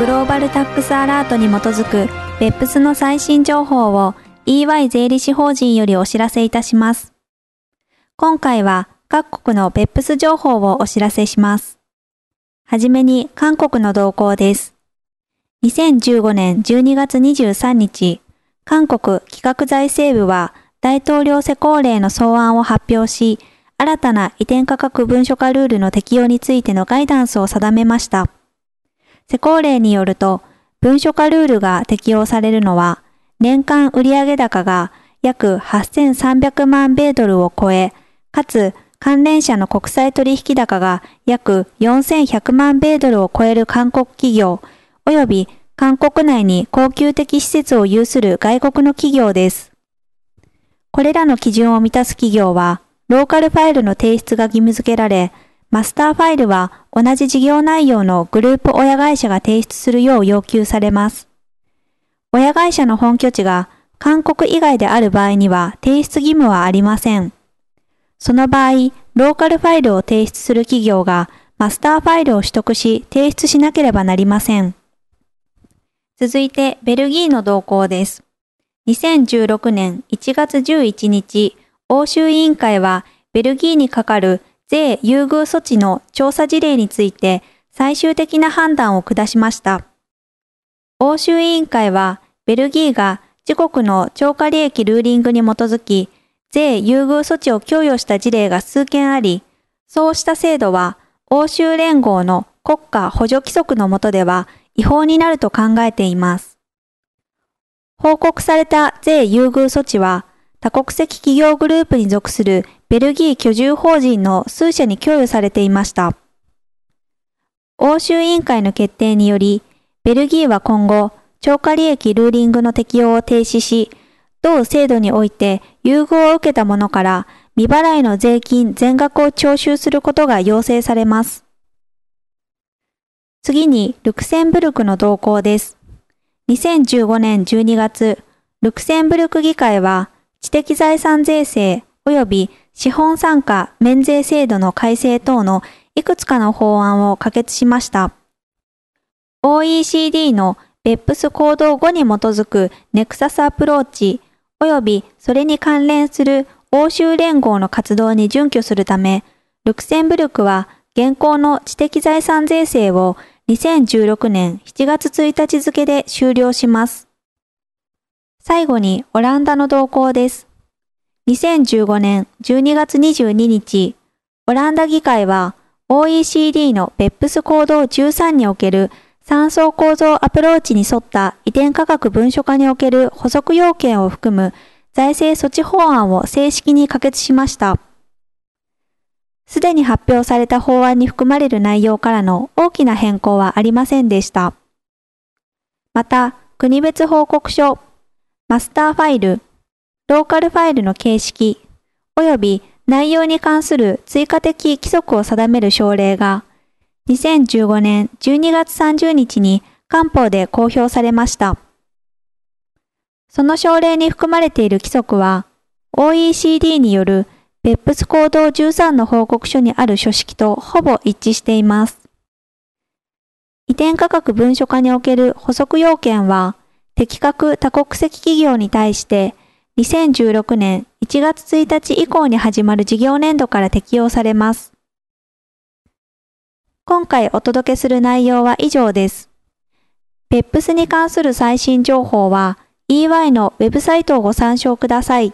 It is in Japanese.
グローバルタックスアラートに基づく別府スの最新情報を EY 税理士法人よりお知らせいたします。今回は各国の別府ス情報をお知らせします。はじめに韓国の動向です。2015年12月23日、韓国企画財政部は大統領施行令の草案を発表し、新たな移転価格文書化ルールの適用についてのガイダンスを定めました。施行令によると、文書化ルールが適用されるのは、年間売上高が約8300万米ドルを超え、かつ関連者の国際取引高が約4100万米ドルを超える韓国企業、及び韓国内に高級的施設を有する外国の企業です。これらの基準を満たす企業は、ローカルファイルの提出が義務付けられ、マスターファイルは同じ事業内容のグループ親会社が提出するよう要求されます。親会社の本拠地が韓国以外である場合には提出義務はありません。その場合、ローカルファイルを提出する企業がマスターファイルを取得し提出しなければなりません。続いて、ベルギーの動向です。2016年1月11日、欧州委員会はベルギーにかかる税優遇措置の調査事例について最終的な判断を下しました。欧州委員会は、ベルギーが自国の超過利益ルーリングに基づき、税優遇措置を供与した事例が数件あり、そうした制度は欧州連合の国家補助規則の下では違法になると考えています。報告された税優遇措置は、多国籍企業グループに属するベルギー居住法人の数社に供与されていました。欧州委員会の決定により、ベルギーは今後、超過利益ルーリングの適用を停止し、同制度において優遇を受けた者から未払いの税金全額を徴収することが要請されます。次に、ルクセンブルクの動向です。2015年12月、ルクセンブルク議会は、知的財産税制及び資本参加免税制度の改正等のいくつかの法案を可決しました。OECD のベップス行動後に基づくネクサスアプローチ及びそれに関連する欧州連合の活動に準拠するため、ルクセンブルクは現行の知的財産税制を2016年7月1日付で終了します。最後にオランダの動向です。2015年12月22日、オランダ議会は OECD のベップス行動13における三層構造アプローチに沿った移転価格文書化における補足要件を含む財政措置法案を正式に可決しました。すでに発表された法案に含まれる内容からの大きな変更はありませんでした。また、国別報告書、マスターファイル、ローカルファイルの形式、及び内容に関する追加的規則を定める省令が、2015年12月30日に官報で公表されました。その省令に含まれている規則は、OECD による別府ス行動13の報告書にある書式とほぼ一致しています。移転価格文書化における補足要件は、適格多国籍企業に対して2016年1月1日以降に始まる事業年度から適用されます。今回お届けする内容は以上です。PEPS に関する最新情報は EY のウェブサイトをご参照ください。